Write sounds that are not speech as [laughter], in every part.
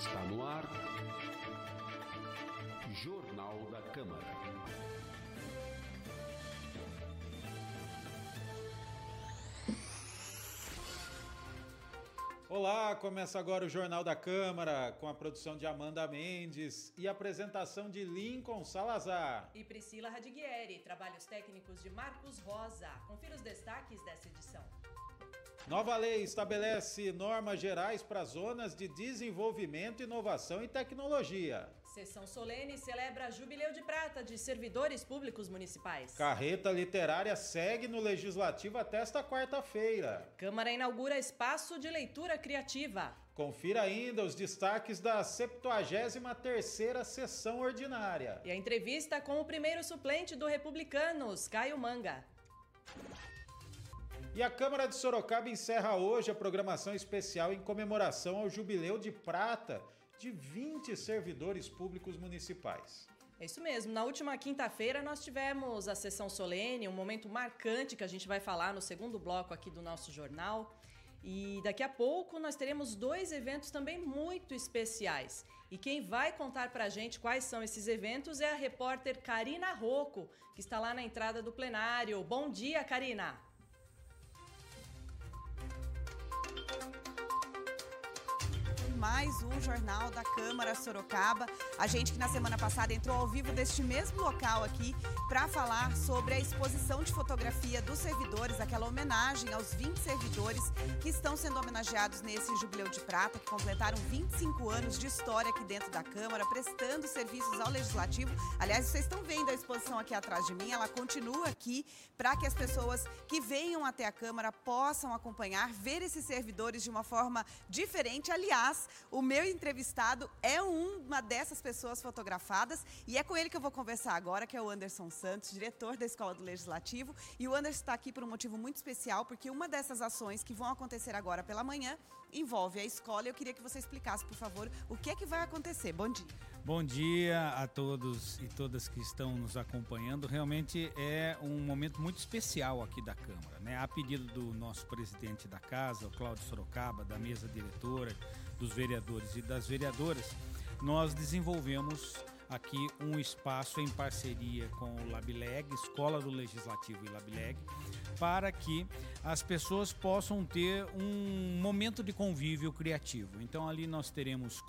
Está no ar. Jornal da Câmara. Olá, começa agora o Jornal da Câmara, com a produção de Amanda Mendes e apresentação de Lincoln Salazar. E Priscila Radiguieri, trabalhos técnicos de Marcos Rosa. Confira os destaques dessa edição. Nova lei estabelece normas gerais para zonas de desenvolvimento, inovação e tecnologia. Sessão solene celebra Jubileu de Prata de servidores públicos municipais. Carreta literária segue no Legislativo até esta quarta-feira. Câmara inaugura espaço de leitura criativa. Confira ainda os destaques da 73ª sessão ordinária. E a entrevista com o primeiro suplente do Republicanos, Caio Manga. E a Câmara de Sorocaba encerra hoje a programação especial em comemoração ao Jubileu de Prata de 20 servidores públicos municipais. É isso mesmo. Na última quinta-feira nós tivemos a sessão solene, um momento marcante que a gente vai falar no segundo bloco aqui do nosso jornal. E daqui a pouco nós teremos dois eventos também muito especiais. E quem vai contar pra gente quais são esses eventos é a repórter Karina Rocco, que está lá na entrada do plenário. Bom dia, Karina! Mais um Jornal da Câmara Sorocaba. A gente que na semana passada entrou ao vivo deste mesmo local aqui para falar sobre a exposição de fotografia dos servidores, aquela homenagem aos 20 servidores que estão sendo homenageados nesse Jubileu de Prata, que completaram 25 anos de história aqui dentro da Câmara, prestando serviços ao Legislativo. Aliás, vocês estão vendo a exposição aqui atrás de mim, ela continua aqui para que as pessoas que venham até a Câmara possam acompanhar, ver esses servidores de uma forma diferente. Aliás, o meu entrevistado é uma dessas pessoas fotografadas e é com ele que eu vou conversar agora, que é o Anderson Santos, diretor da Escola do Legislativo. E o Anderson está aqui por um motivo muito especial, porque uma dessas ações que vão acontecer agora pela manhã envolve a escola. Eu queria que você explicasse, por favor, o que é que vai acontecer. Bom dia. Bom dia a todos e todas que estão nos acompanhando. Realmente é um momento muito especial aqui da Câmara. Né? A pedido do nosso presidente da casa, o Cláudio Sorocaba, da mesa diretora, dos vereadores e das vereadoras, nós desenvolvemos aqui um espaço em parceria com o LabLeg, Escola do Legislativo e LabLeg, para que as pessoas possam ter um momento de convívio criativo. Então ali nós teremos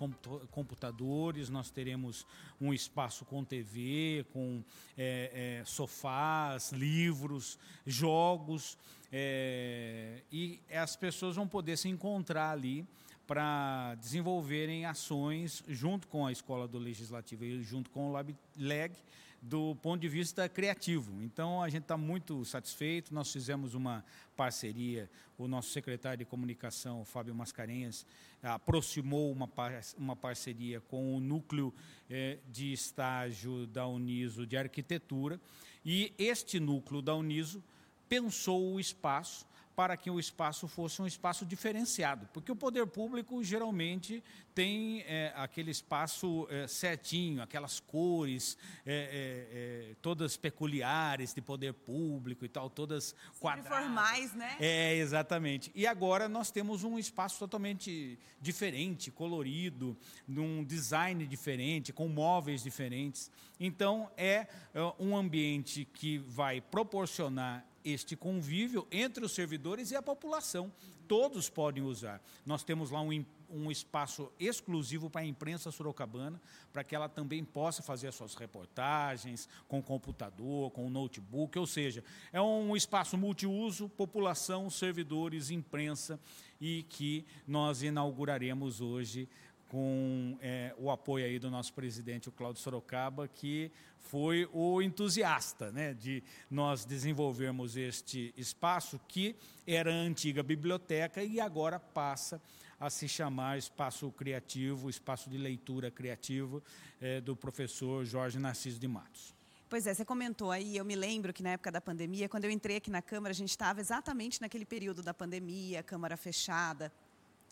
computadores, nós teremos um espaço com TV, com é, é, sofás, livros, jogos, é, e as pessoas vão poder se encontrar ali para desenvolverem ações junto com a Escola do Legislativo e junto com o LabLeg do ponto de vista criativo. Então a gente está muito satisfeito. Nós fizemos uma parceria, o nosso secretário de comunicação, Fábio Mascarenhas, aproximou uma, par uma parceria com o núcleo eh, de estágio da Uniso de arquitetura e este núcleo da Uniso pensou o espaço para que o espaço fosse um espaço diferenciado, porque o poder público geralmente tem é, aquele espaço é, certinho, aquelas cores é, é, é todas peculiares de poder público e tal, todas quadradas. formais, né? É, exatamente. E agora nós temos um espaço totalmente diferente, colorido, num design diferente, com móveis diferentes. Então é, é um ambiente que vai proporcionar este convívio entre os servidores e a população. Todos podem usar. Nós temos lá um, um espaço exclusivo para a imprensa sorocabana, para que ela também possa fazer as suas reportagens com computador, com notebook, ou seja, é um espaço multiuso, população, servidores, imprensa, e que nós inauguraremos hoje com é, o apoio aí do nosso presidente, o Cláudio Sorocaba, que foi o entusiasta né, de nós desenvolvermos este espaço que era a antiga biblioteca e agora passa a se chamar Espaço Criativo, Espaço de Leitura Criativo, é, do professor Jorge Narciso de Matos. Pois é, você comentou aí, eu me lembro que na época da pandemia, quando eu entrei aqui na Câmara, a gente estava exatamente naquele período da pandemia, Câmara fechada,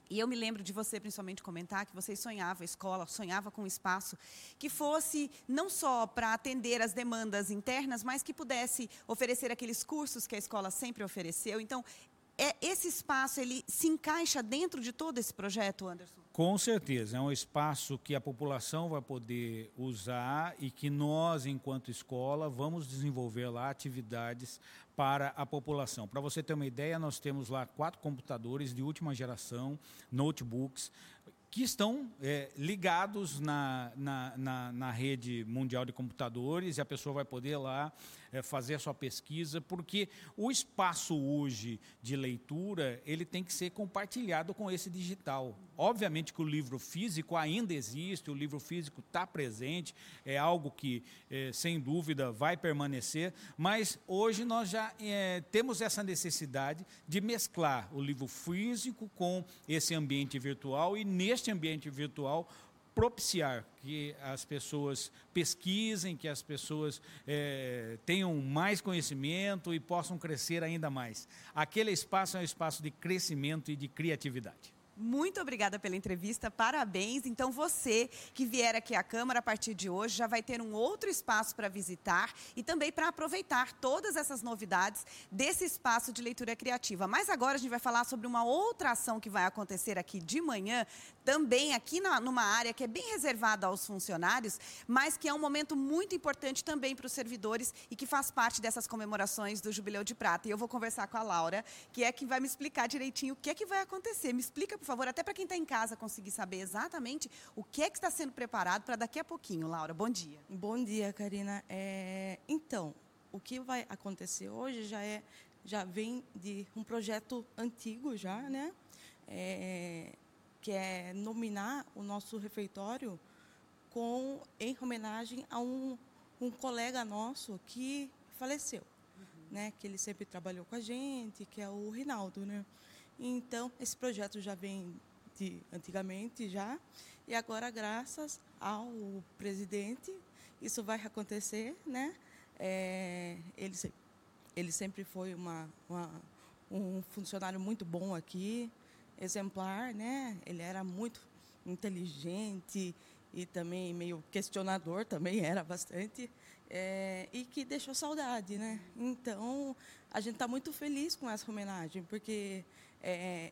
e eu me lembro de você, principalmente, comentar que você sonhava a escola, sonhava com um espaço que fosse não só para atender as demandas internas, mas que pudesse oferecer aqueles cursos que a escola sempre ofereceu. Então, é, esse espaço ele se encaixa dentro de todo esse projeto, Anderson? Com certeza, é um espaço que a população vai poder usar e que nós, enquanto escola, vamos desenvolver lá atividades para a população. Para você ter uma ideia, nós temos lá quatro computadores de última geração, notebooks, que estão é, ligados na, na, na, na, rede mundial de computadores e a pessoa vai poder lá fazer a sua pesquisa, porque o espaço hoje de leitura ele tem que ser compartilhado com esse digital. Obviamente que o livro físico ainda existe, o livro físico está presente, é algo que, é, sem dúvida, vai permanecer, mas hoje nós já é, temos essa necessidade de mesclar o livro físico com esse ambiente virtual e, neste ambiente virtual, propiciar que as pessoas pesquisem, que as pessoas é, tenham mais conhecimento e possam crescer ainda mais. Aquele espaço é um espaço de crescimento e de criatividade. Muito obrigada pela entrevista, parabéns. Então, você que vier aqui à Câmara a partir de hoje já vai ter um outro espaço para visitar e também para aproveitar todas essas novidades desse espaço de leitura criativa. Mas agora a gente vai falar sobre uma outra ação que vai acontecer aqui de manhã, também aqui na, numa área que é bem reservada aos funcionários, mas que é um momento muito importante também para os servidores e que faz parte dessas comemorações do Jubileu de Prata. E eu vou conversar com a Laura, que é que vai me explicar direitinho o que é que vai acontecer. Me explica, por favor, até para quem está em casa conseguir saber exatamente o que é que está sendo preparado para daqui a pouquinho. Laura, bom dia. Bom dia, Karina. É, então, o que vai acontecer hoje já é já vem de um projeto antigo já, né? É, que é nominar o nosso refeitório com em homenagem a um, um colega nosso que faleceu, uhum. né? Que ele sempre trabalhou com a gente, que é o Rinaldo, né? Então, esse projeto já vem de antigamente já, e agora, graças ao presidente, isso vai acontecer, né? É, ele, ele sempre foi uma, uma, um funcionário muito bom aqui, exemplar, né? Ele era muito inteligente e também meio questionador, também [laughs] era bastante, é, e que deixou saudade, né? Então, a gente está muito feliz com essa homenagem, porque é,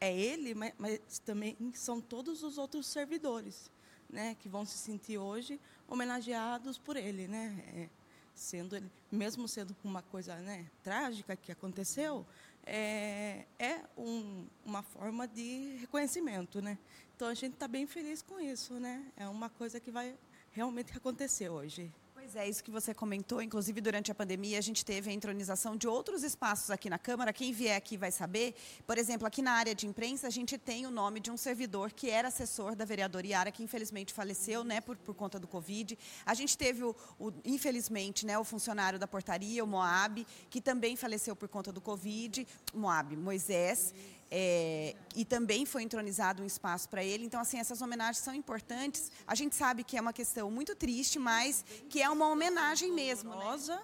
é ele, mas, mas, também são todos os outros servidores, né, que vão se sentir hoje homenageados por ele, né, é, sendo ele, mesmo sendo uma coisa, né, trágica que aconteceu, é, é um, uma forma de reconhecimento, né. Então a gente está bem feliz com isso, né. É uma coisa que vai realmente acontecer hoje. Pois é, isso que você comentou. Inclusive, durante a pandemia, a gente teve a entronização de outros espaços aqui na Câmara. Quem vier aqui vai saber. Por exemplo, aqui na área de imprensa, a gente tem o nome de um servidor que era assessor da vereadora Iara, que infelizmente faleceu né, por, por conta do Covid. A gente teve, o, o, infelizmente, né, o funcionário da portaria, o Moab, que também faleceu por conta do Covid. Moab, Moisés. É, e também foi entronizado um espaço para ele. Então, assim, essas homenagens são importantes. A gente sabe que é uma questão muito triste, mas que é uma homenagem mesmo. Dolorosa, né?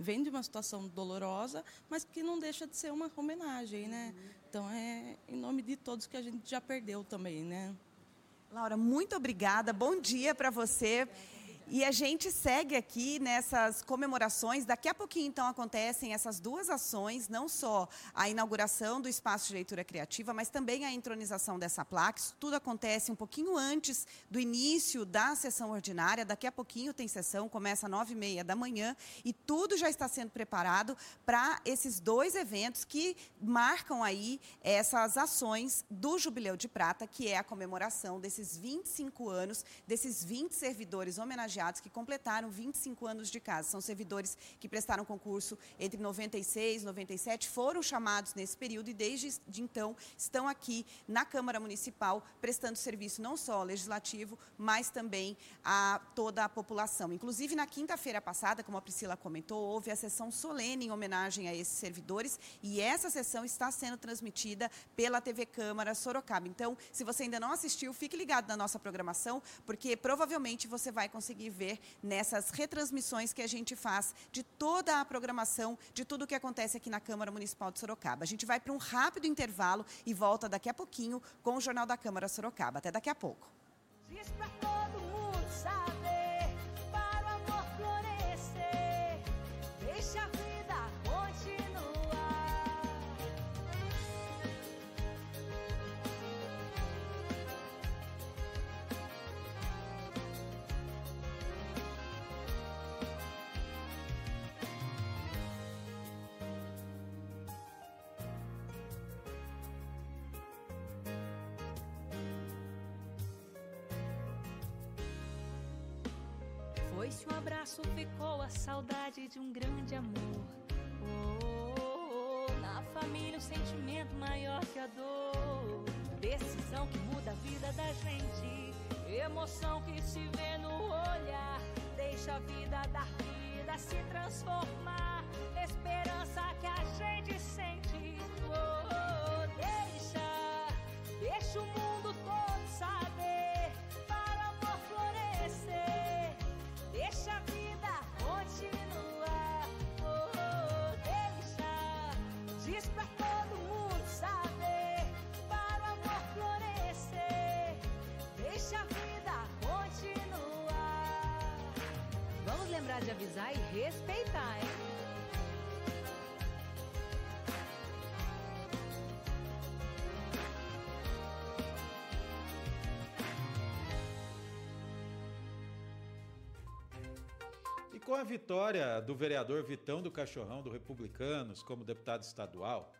Vem de uma situação dolorosa, mas que não deixa de ser uma homenagem, né? Então, é em nome de todos que a gente já perdeu também, né? Laura, muito obrigada. Bom dia para você. E a gente segue aqui nessas comemorações. Daqui a pouquinho, então, acontecem essas duas ações, não só a inauguração do espaço de leitura criativa, mas também a entronização dessa placa. Isso tudo acontece um pouquinho antes do início da sessão ordinária. Daqui a pouquinho tem sessão, começa às nove e meia da manhã, e tudo já está sendo preparado para esses dois eventos que marcam aí essas ações do Jubileu de Prata, que é a comemoração desses 25 anos, desses 20 servidores homenageados que completaram 25 anos de casa. São servidores que prestaram concurso entre 96 e 97, foram chamados nesse período e desde de então estão aqui na Câmara Municipal prestando serviço não só ao Legislativo, mas também a toda a população. Inclusive, na quinta-feira passada, como a Priscila comentou, houve a sessão solene em homenagem a esses servidores e essa sessão está sendo transmitida pela TV Câmara Sorocaba. Então, se você ainda não assistiu, fique ligado na nossa programação, porque provavelmente você vai conseguir ver nessas retransmissões que a gente faz de toda a programação, de tudo o que acontece aqui na Câmara Municipal de Sorocaba. A gente vai para um rápido intervalo e volta daqui a pouquinho com o Jornal da Câmara Sorocaba. Até daqui a pouco. Pois se um abraço ficou a saudade de um grande amor. Oh, oh, oh, na família o sentimento maior que a dor. Decisão que muda a vida da gente. Emoção que se vê no olhar. Deixa a vida dar vida se transformar. Avisar e respeitar, hein? E com a vitória do vereador Vitão do Cachorrão do Republicanos como deputado estadual,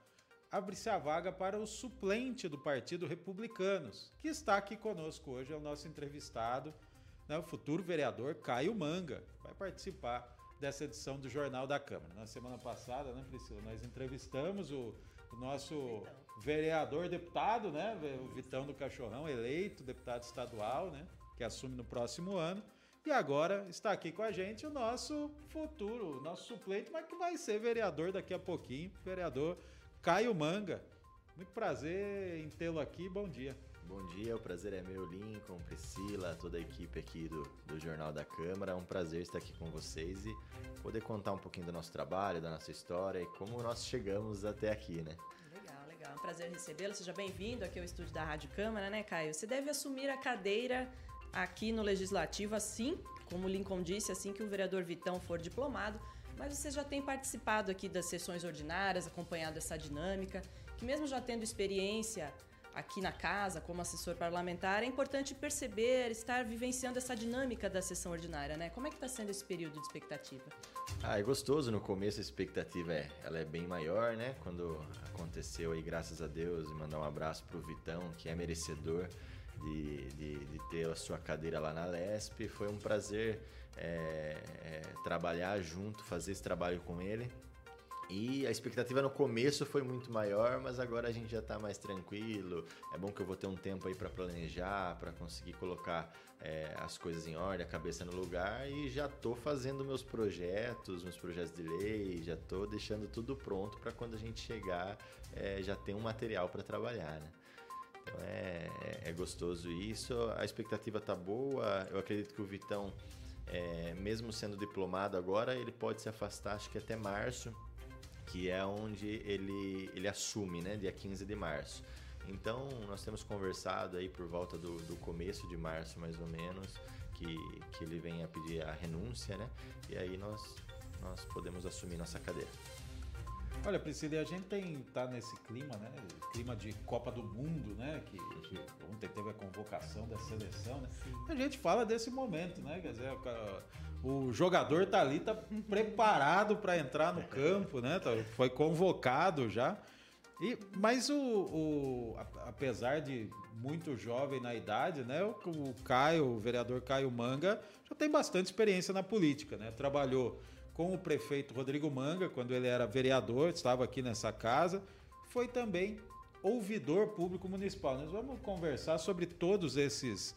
abre-se a vaga para o suplente do Partido Republicanos, que está aqui conosco hoje, é o nosso entrevistado, né, o futuro vereador Caio Manga, participar dessa edição do Jornal da Câmara. Na semana passada, né, Priscila, nós entrevistamos o, o nosso vereador deputado, né, o Vitão do Cachorrão, eleito deputado estadual, né, que assume no próximo ano. E agora está aqui com a gente o nosso futuro, o nosso suplente, mas que vai ser vereador daqui a pouquinho, vereador Caio Manga. Muito prazer em tê-lo aqui, bom dia. Bom dia, o prazer é meu, Lincoln, Priscila, toda a equipe aqui do, do Jornal da Câmara. É um prazer estar aqui com vocês e poder contar um pouquinho do nosso trabalho, da nossa história e como nós chegamos até aqui, né? Legal, legal. É um prazer recebê-lo. Seja bem-vindo aqui ao estúdio da Rádio Câmara, né, Caio? Você deve assumir a cadeira aqui no Legislativo, assim como o Lincoln disse, assim que o vereador Vitão for diplomado. Mas você já tem participado aqui das sessões ordinárias, acompanhado essa dinâmica, que mesmo já tendo experiência aqui na casa como assessor parlamentar, é importante perceber, estar vivenciando essa dinâmica da sessão ordinária, né? Como é que está sendo esse período de expectativa? Ah, é gostoso. No começo a expectativa é, ela é bem maior, né? Quando aconteceu aí, graças a Deus, e mandar um abraço pro Vitão, que é merecedor de, de, de, ter a sua cadeira lá na Lesp. Foi um prazer é, é, trabalhar junto, fazer esse trabalho com ele. E a expectativa no começo foi muito maior, mas agora a gente já está mais tranquilo. É bom que eu vou ter um tempo aí para planejar, para conseguir colocar é, as coisas em ordem, a cabeça no lugar e já estou fazendo meus projetos, meus projetos de lei, já estou deixando tudo pronto para quando a gente chegar é, já ter um material para trabalhar, né? Então é, é, gostoso isso. A expectativa tá boa. Eu acredito que o Vitão, é, mesmo sendo diplomado agora, ele pode se afastar, acho que até março, que é onde ele, ele assume, né? Dia 15 de março. Então, nós temos conversado aí por volta do, do começo de março, mais ou menos, que, que ele venha pedir a renúncia, né? E aí nós, nós podemos assumir nossa cadeira. Olha, Priscila, e a gente tem tá nesse clima, né? Clima de Copa do Mundo, né? Que, que ontem teve a convocação da seleção, né? A gente fala desse momento, né? Quer dizer, o jogador tá ali, tá preparado para entrar no campo, né? Tá, foi convocado já. E, mas o, o, apesar de muito jovem na idade, né? O, o Caio, o vereador Caio Manga, já tem bastante experiência na política, né? Trabalhou com o prefeito Rodrigo Manga, quando ele era vereador, estava aqui nessa casa, foi também ouvidor público municipal. Nós vamos conversar sobre todos esses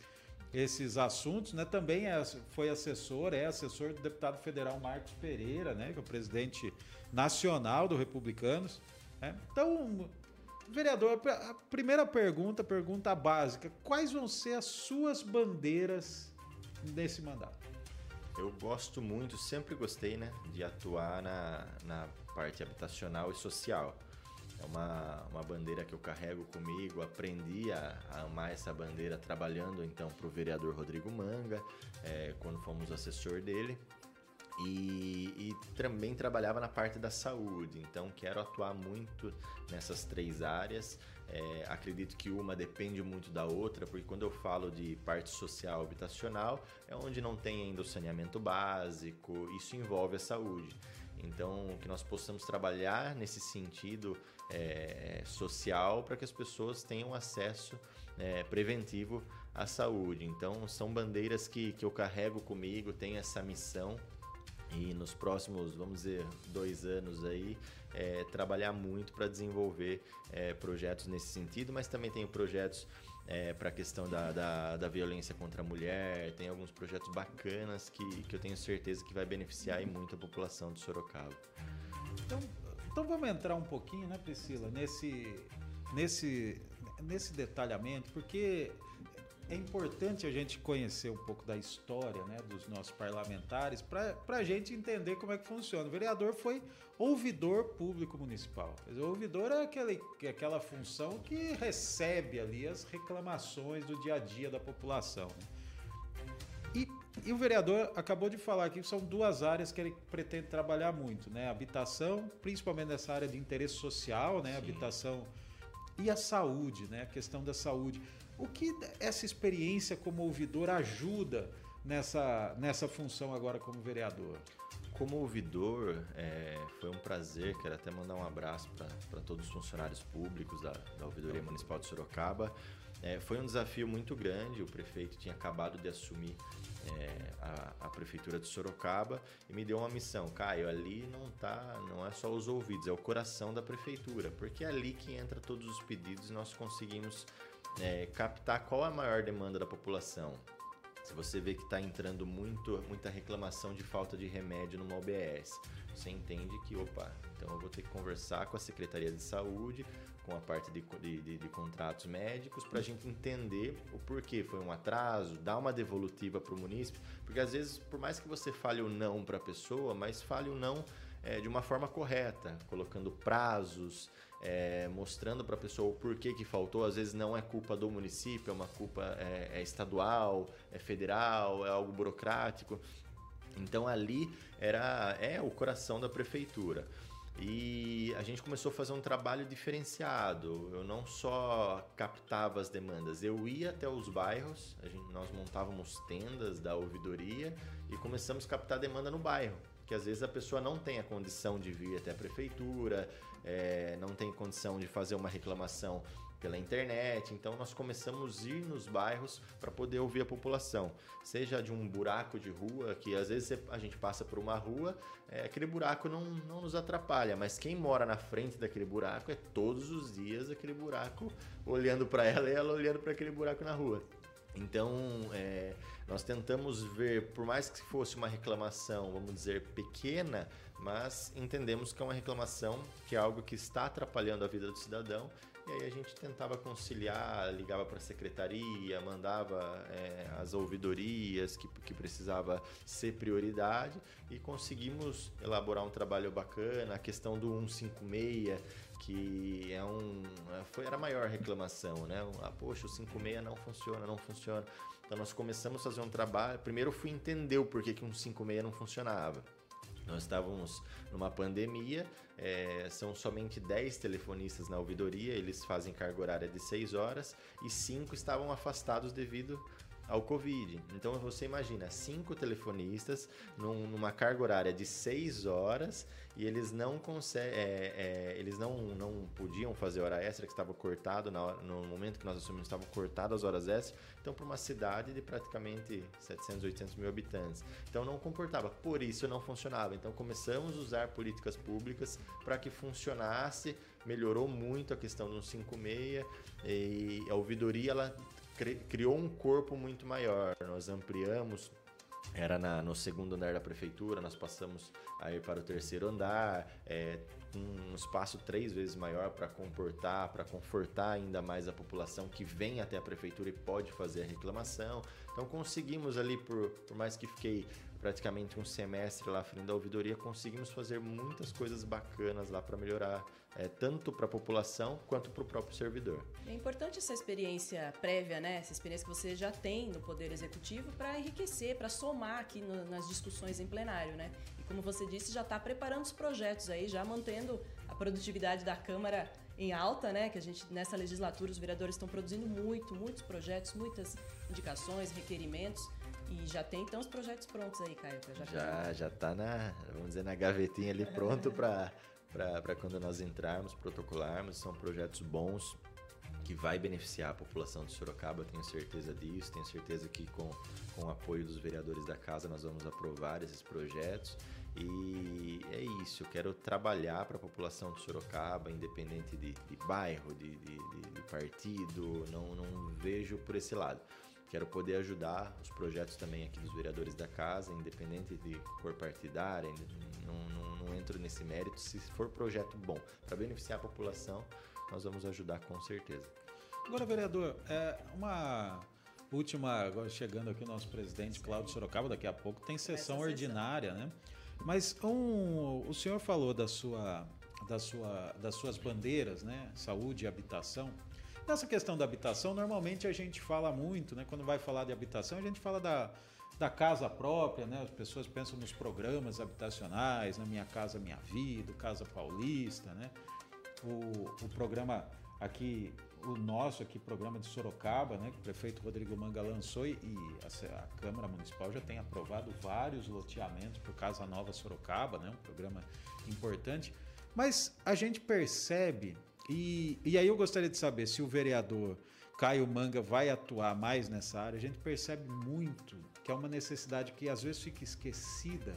esses assuntos, né? Também é, foi assessor, é assessor do deputado federal Marcos Pereira, né? Que é o presidente nacional do Republicanos. Né? Então, vereador, a primeira pergunta, pergunta básica: quais vão ser as suas bandeiras nesse mandato? Eu gosto muito, sempre gostei, né, de atuar na, na parte habitacional e social. É uma, uma bandeira que eu carrego comigo, aprendi a, a amar essa bandeira trabalhando então para o vereador Rodrigo Manga, é, quando fomos assessor dele. E, e, também trabalhava na parte da saúde, então quero atuar muito nessas três áreas. É, acredito que uma depende muito da outra, porque quando eu falo de parte social habitacional, é onde não tem ainda o saneamento básico, isso envolve a saúde. Então, que nós possamos trabalhar nesse sentido é, social para que as pessoas tenham acesso é, preventivo à saúde. Então, são bandeiras que, que eu carrego comigo, tenho essa missão e nos próximos, vamos dizer, dois anos aí, é, trabalhar muito para desenvolver é, projetos nesse sentido, mas também tenho projetos é, para a questão da, da, da, violência contra a mulher, tem alguns projetos bacanas que, que eu tenho certeza que vai beneficiar muito a população de Sorocaba. Então, então vamos entrar um pouquinho, né, Priscila, nesse, nesse, nesse detalhamento, porque é importante a gente conhecer um pouco da história né, dos nossos parlamentares para a gente entender como é que funciona. O vereador foi ouvidor público municipal. O ouvidor é aquele, é aquela função que recebe ali as reclamações do dia a dia da população. E, e, o vereador acabou de falar aqui que são duas áreas que ele pretende trabalhar muito, né? Habitação, principalmente nessa área de interesse social, né? Sim. Habitação e a saúde, né? A questão da saúde. O que essa experiência como ouvidor ajuda nessa, nessa função agora como vereador? Como ouvidor, é, foi um prazer, quero até mandar um abraço para todos os funcionários públicos da, da Ouvidoria Municipal de Sorocaba. É, foi um desafio muito grande, o prefeito tinha acabado de assumir é, a, a, prefeitura de Sorocaba e me deu uma missão, Caio, ali não tá, não é só os ouvidos, é o coração da prefeitura, porque é ali que entra todos os pedidos e nós conseguimos é, captar qual a maior demanda da população. Se você vê que está entrando muito, muita reclamação de falta de remédio numa OBS, você entende que, opa, então eu vou ter que conversar com a Secretaria de Saúde, com a parte de, de, de contratos médicos, para a gente entender o porquê. Foi um atraso, dar uma devolutiva para o munícipe, porque às vezes, por mais que você fale o não para a pessoa, mas fale o não é, de uma forma correta, colocando prazos, é, mostrando para a pessoa o porquê que faltou. Às vezes não é culpa do município, é uma culpa é, é estadual, é federal, é algo burocrático. Então ali era é o coração da prefeitura. E a gente começou a fazer um trabalho diferenciado. Eu não só captava as demandas, eu ia até os bairros, gente, nós montávamos tendas da ouvidoria e começamos a captar demanda no bairro. Que às vezes a pessoa não tem a condição de vir até a prefeitura, é, não tem condição de fazer uma reclamação pela internet. Então nós começamos a ir nos bairros para poder ouvir a população, seja de um buraco de rua, que às vezes a gente passa por uma rua, é, aquele buraco não, não nos atrapalha, mas quem mora na frente daquele buraco é todos os dias aquele buraco olhando para ela e ela olhando para aquele buraco na rua. Então, é, nós tentamos ver, por mais que fosse uma reclamação, vamos dizer, pequena, mas entendemos que é uma reclamação, que é algo que está atrapalhando a vida do cidadão. E aí a gente tentava conciliar, ligava para a secretaria, mandava é, as ouvidorias que, que precisava ser prioridade e conseguimos elaborar um trabalho bacana. A questão do 156, que é um é, foi era a maior reclamação, né? Ah, poxa, o 56 não funciona, não funciona. Então nós começamos a fazer um trabalho. Primeiro eu fui entender o porquê que um 56 não funcionava. Nós estávamos numa pandemia, é, são somente 10 telefonistas na ouvidoria, eles fazem carga horária de 6 horas e 5 estavam afastados devido ao Covid. Então você imagina, cinco telefonistas num, numa carga horária de 6 horas e eles não conseguem, é, é, eles não, não podiam fazer hora extra, que estava cortado na, no momento que nós assumimos, estavam cortadas as horas extras. Então, para uma cidade de praticamente 700, 800 mil habitantes. Então, não comportava. Por isso, não funcionava. Então, começamos a usar políticas públicas para que funcionasse. Melhorou muito a questão do 56 e a ouvidoria ela criou um corpo muito maior. Nós ampliamos era na, no segundo andar da prefeitura, nós passamos a ir para o terceiro andar, é, um espaço três vezes maior para comportar, para confortar ainda mais a população que vem até a prefeitura e pode fazer a reclamação. Então conseguimos ali, por, por mais que fiquei praticamente um semestre lá frente da ouvidoria, conseguimos fazer muitas coisas bacanas lá para melhorar, é, tanto para a população quanto para o próprio servidor. É importante essa experiência prévia, né? Essa experiência que você já tem no Poder Executivo para enriquecer, para somar aqui no, nas discussões em plenário, né? E como você disse, já está preparando os projetos aí, já mantendo a produtividade da Câmara em alta, né? Que a gente nessa legislatura os vereadores estão produzindo muito, muitos projetos, muitas indicações, requerimentos E já tem então os projetos prontos aí, Caio? pra Já, já tá na, vamos dizer, na gavetinha ali pronto para para quando nós entrarmos, protocolarmos. São projetos bons que vai beneficiar a população de Sorocaba, tenho certeza disso. Tenho certeza que com, com o apoio dos vereadores da casa nós vamos aprovar esses projetos. E é isso, eu quero trabalhar para a população de Sorocaba, independente de, de bairro, de, de, de, partido, não, não vejo por esse lado. Quero poder ajudar os projetos também aqui dos vereadores da casa, independente de cor partidária, não, não, não entro nesse mérito. Se for projeto bom para beneficiar a população, nós vamos ajudar com certeza. Agora, vereador, é uma última, agora chegando aqui o nosso presidente Cláudio Sorocaba, daqui a pouco tem sessão ordinária, né? Mas um, o senhor falou da sua, da sua, das suas bandeiras, né? Saúde e habitação. Nessa questão da habitação, normalmente a gente fala muito, né? Quando vai falar de habitação, a gente fala da, da casa própria, né? As pessoas pensam nos programas habitacionais, na Minha Casa Minha Vida, Casa Paulista, né? O, o programa aqui, o nosso aqui, programa de Sorocaba, né? Que o prefeito Rodrigo Manga lançou e, a, a Câmara Municipal já tem aprovado vários loteamentos por Casa Nova Sorocaba, né? Um programa importante. Mas a gente percebe e, e aí eu gostaria de saber se o vereador Caio Manga vai atuar mais nessa área. A gente percebe muito que é uma necessidade que às vezes fica esquecida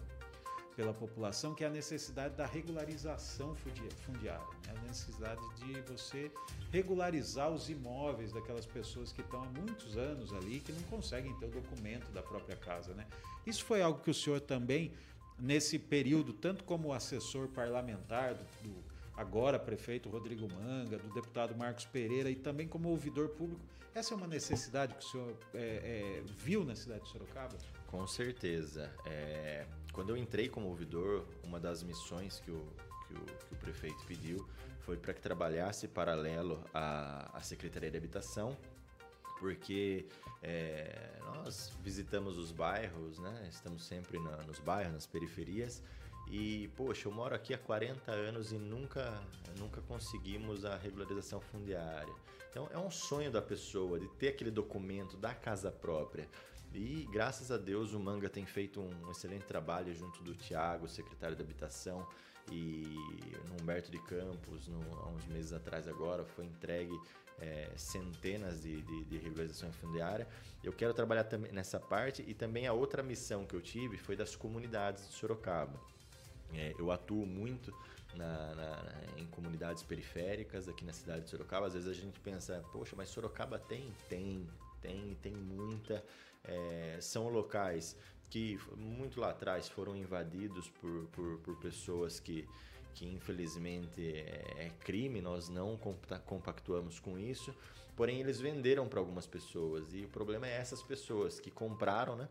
pela população, que é a necessidade da regularização fundiária, né? a necessidade de você regularizar os imóveis daquelas pessoas que estão há muitos anos ali que não conseguem ter o documento da própria casa. Né? Isso foi algo que o senhor também, nesse período, tanto como assessor parlamentar do, do agora prefeito Rodrigo Manga, do deputado Marcos Pereira e também como ouvidor público. Essa é uma necessidade que o senhor é, é, viu na cidade de Sorocaba? Com certeza. É, quando eu entrei como ouvidor, uma das missões que o, que o, que o prefeito pediu foi para que trabalhasse paralelo à, à Secretaria de Habitação, porque é, nós visitamos os bairros, né? estamos sempre na, nos bairros, nas periferias, e, poxa, eu moro aqui há 40 anos e nunca, nunca conseguimos a regularização fundiária. Então, é um sonho da pessoa de ter aquele documento da casa própria. E graças a Deus o Manga tem feito um excelente trabalho junto do Tiago, secretário de Habitação, e no Humberto de Campos, no, há uns meses atrás agora, foi entregue é, centenas de, de, de regularização fundiária. Eu quero trabalhar também nessa parte e também a outra missão que eu tive foi das comunidades de Sorocaba. É, eu atuo muito na, na, em comunidades periféricas aqui na cidade de Sorocaba. Às vezes a gente pensa, poxa, mas Sorocaba tem? Tem, tem, tem muita. É, são locais que muito lá atrás foram invadidos por, por, por pessoas que, que infelizmente é, é crime, nós não compactuamos com isso, porém eles venderam para algumas pessoas e o problema é essas pessoas que compraram, né?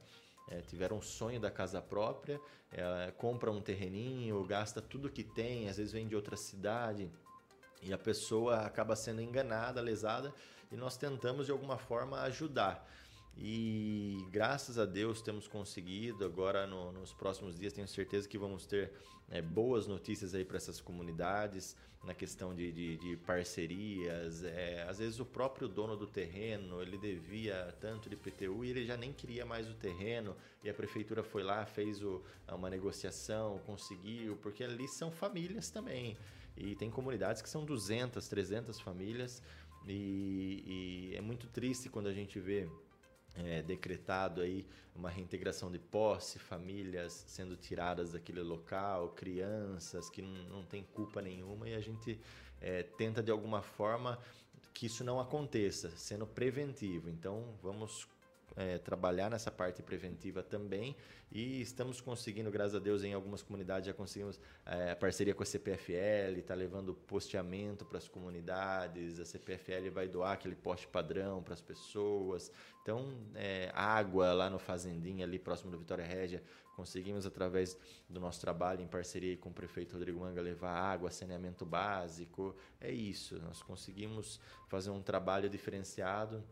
É, tiveram um sonho da casa própria, é, compra um terreninho, gasta tudo que tem, às vezes vem de outra cidade e a pessoa acaba sendo enganada, lesada e nós tentamos de alguma forma ajudar. E graças a Deus temos conseguido. Agora, no, nos próximos dias, tenho certeza que vamos ter é, boas notícias aí para essas comunidades na questão de, de, de parcerias. É, às vezes, o próprio dono do terreno ele devia tanto de PTU e ele já nem queria mais o terreno. E a prefeitura foi lá, fez o, uma negociação, conseguiu, porque ali são famílias também. E tem comunidades que são 200, 300 famílias. E, e é muito triste quando a gente vê é, decretado aí uma reintegração de posse, famílias sendo tiradas daquele local, crianças que não, não têm culpa nenhuma e a gente é, tenta de alguma forma que isso não aconteça, sendo preventivo. Então vamos é, trabalhar nessa parte preventiva também e estamos conseguindo, graças a Deus, em algumas comunidades já conseguimos é, parceria com a CPFL, está levando posteamento para as comunidades, a CPFL vai doar aquele poste padrão para as pessoas. Então, é, água lá no Fazendinha, ali próximo do Vitória Régia, conseguimos através do nosso trabalho em parceria com o prefeito Rodrigo Manga levar água, saneamento básico. É isso, nós conseguimos fazer um trabalho diferenciado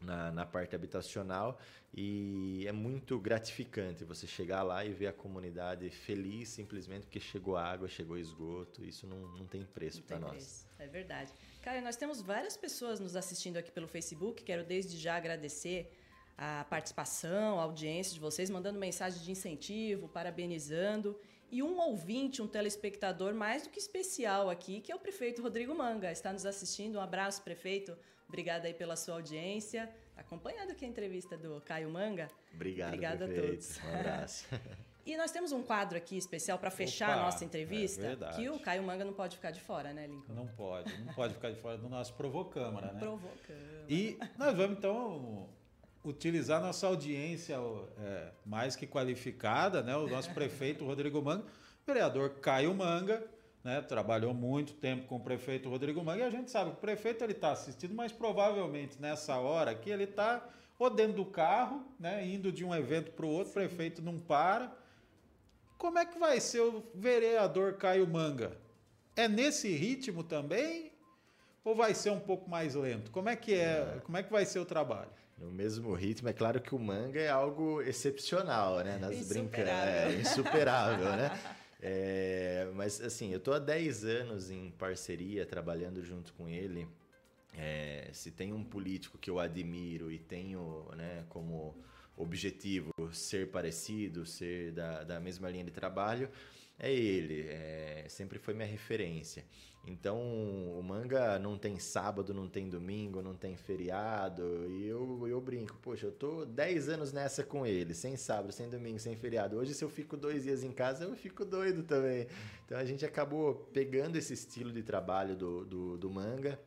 na, na parte habitacional e é muito gratificante você chegar lá e ver a comunidade feliz simplesmente porque chegou água, chegou esgoto. Isso não, não tem preço para nós. É verdade. Cara, nós temos várias pessoas nos assistindo aqui pelo Facebook. Quero desde já agradecer a participação, a audiência de vocês, mandando mensagem de incentivo, parabenizando. E um ouvinte, um telespectador mais do que especial aqui, que é o prefeito Rodrigo Manga. Está nos assistindo. Um abraço, prefeito. Obrigada aí pela sua audiência. Tá acompanhando aqui a entrevista do Caio Manga. Obrigado, Obrigada a todos. Um abraço. [laughs] E nós temos um quadro aqui especial para fechar Opa, a nossa entrevista, é verdade. que o Caio Manga não pode ficar de fora, né, Lincoln? Não pode, não pode ficar de fora do nosso Provocâmara, né? Provocando. E nós vamos então utilizar nossa audiência é, mais que qualificada, né? O nosso prefeito Rodrigo Manga, vereador Caio Manga, né? Trabalhou muito tempo com o prefeito Rodrigo Manga e a gente sabe que o prefeito ele está assistindo, mas provavelmente nessa hora aqui ele está ou dentro do carro, né? Indo de um evento para o outro, o prefeito não para. Como é que vai ser o vereador Caio Manga? É nesse ritmo também? Ou vai ser um pouco mais lento? Como é que é? Como é que vai ser o trabalho? No mesmo ritmo, é claro que o manga é algo excepcional, né? Nas brincadeiras. Insuperável. É, insuperável, né? [laughs] É, mas assim, eu tô há 10 anos em parceria, trabalhando junto com ele. É, se tem um político que eu admiro e tenho né, como objetivo ser parecido, ser da, da mesma linha de trabalho, é ele. É, sempre foi minha referência. Então, o manga não tem sábado, não tem domingo, não tem feriado. E eu, eu brinco, poxa, eu tô 10 anos nessa com ele, sem sábado, sem domingo, sem feriado. Hoje, se eu fico dois dias em casa, eu fico doido também. Então, a gente acabou pegando esse estilo de trabalho do, do, do manga.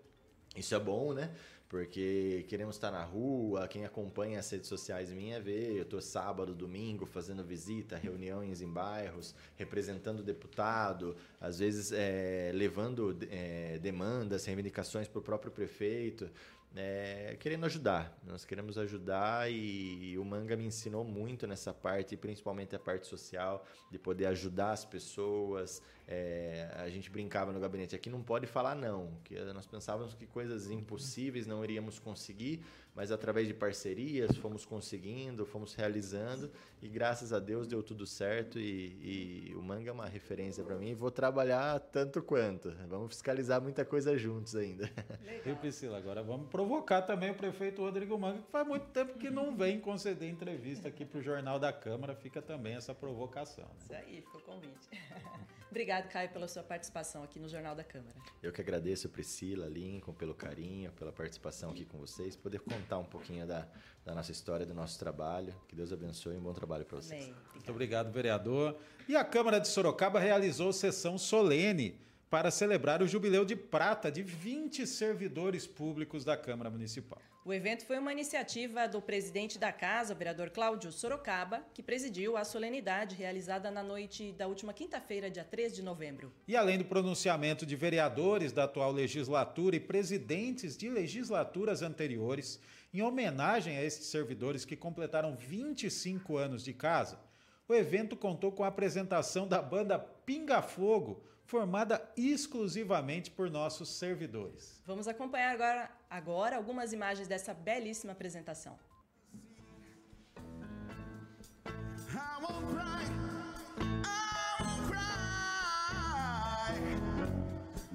Isso é bom, né? Porque queremos estar na rua, quem acompanha as redes sociais minha vê, eu tô sábado, domingo fazendo visita, reuniões em bairros, representando deputado, às vezes é, levando é, demandas, reivindicações para o próprio prefeito, é, querendo ajudar. Nós queremos ajudar e, e o Manga me ensinou muito nessa parte, principalmente a parte social, de poder ajudar as pessoas. É, a gente brincava no gabinete aqui, não pode falar não, que nós pensávamos que coisas impossíveis não iríamos conseguir, mas através de parcerias fomos conseguindo, fomos realizando e graças a Deus deu tudo certo e, e o Manga é uma referência para mim e vou trabalhar tanto quanto. Vamos fiscalizar muita coisa juntos ainda. [laughs] E Priscila, agora vamos provocar também o prefeito Rodrigo Manga, que faz muito tempo que não vem conceder entrevista aqui para o Jornal da Câmara, fica também essa provocação. né? Isso aí, ficou o convite. [laughs] Obrigado, Caio, pela sua participação aqui no Jornal da Câmara. Eu que agradeço, Priscila, Lincoln, pelo carinho, pela participação aqui com vocês, poder contar um pouquinho da, da nossa história, do nosso trabalho. Que Deus abençoe e um bom trabalho para vocês. Amém. Muito obrigado, vereador. E a Câmara de Sorocaba realizou sessão solene para celebrar o jubileu de prata de 20 servidores públicos da Câmara Municipal. O evento foi uma iniciativa do presidente da casa, o vereador Cláudio Sorocaba, que presidiu a solenidade realizada na noite da última quinta-feira, dia 3 de novembro. E além do pronunciamento de vereadores da atual legislatura e presidentes de legislaturas anteriores, em homenagem a estes servidores que completaram 25 anos de casa, o evento contou com a apresentação da banda Pinga Fogo, formada exclusivamente por nossos servidores. Vamos acompanhar agora, agora algumas imagens dessa belíssima apresentação.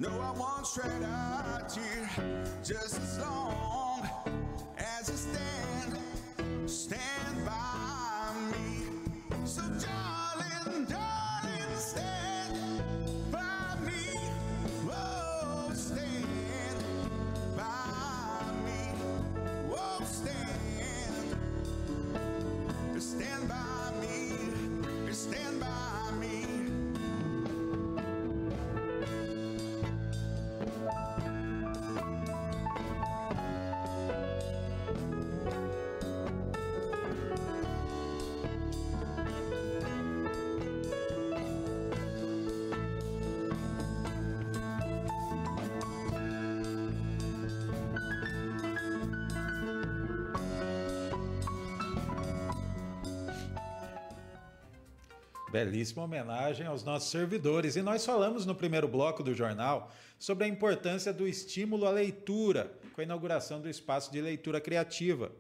No, I won't shed a tear. Just as long Belíssima homenagem aos nossos servidores. E nós falamos no primeiro bloco do jornal sobre a importância do estímulo à leitura, com a inauguração do espaço de leitura criativa.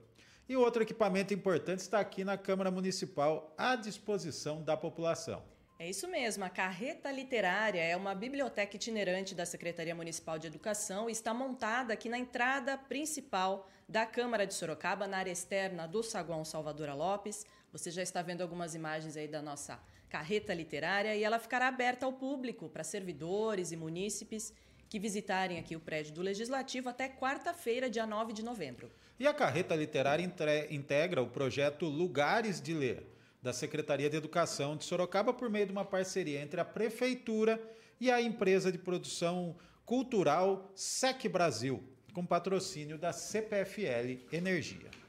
E outro equipamento importante está aqui na Câmara Municipal à disposição da população. É isso mesmo, a Carreta Literária é uma biblioteca itinerante da Secretaria Municipal de Educação e está montada aqui na entrada principal da Câmara de Sorocaba, na área externa do saguão Salvadora Lopes. Você já está vendo algumas imagens aí da nossa carreta literária e ela ficará aberta ao público para servidores e munícipes que visitarem aqui o prédio do Legislativo até quarta-feira, dia 9 de novembro. E a carreta literária integra o projeto Lugares de Ler, da Secretaria de Educação de Sorocaba, por meio de uma parceria entre a Prefeitura e a empresa de produção cultural SEC Brasil, com patrocínio da CPFL Energia.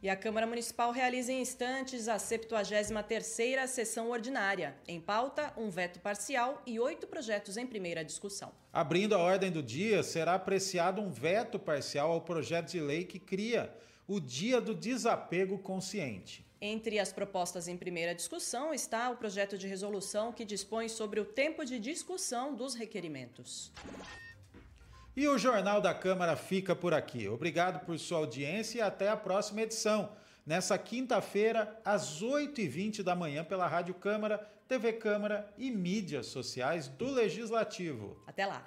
E a Câmara Municipal realiza em instantes a 73ª sessão ordinária. Em pauta, um veto parcial e oito projetos em primeira discussão. Abrindo a ordem do dia, será apreciado um veto parcial ao projeto de lei que cria o Dia do Desapego Consciente. Entre as propostas em primeira discussão está o projeto de resolução que dispõe sobre o tempo de discussão dos requerimentos. E o Jornal da Câmara fica por aqui. Obrigado por sua audiência e até a próxima edição. Nessa quinta-feira, às 8h20 da manhã, pela Rádio Câmara, TV Câmara e mídias sociais do Legislativo. Até lá!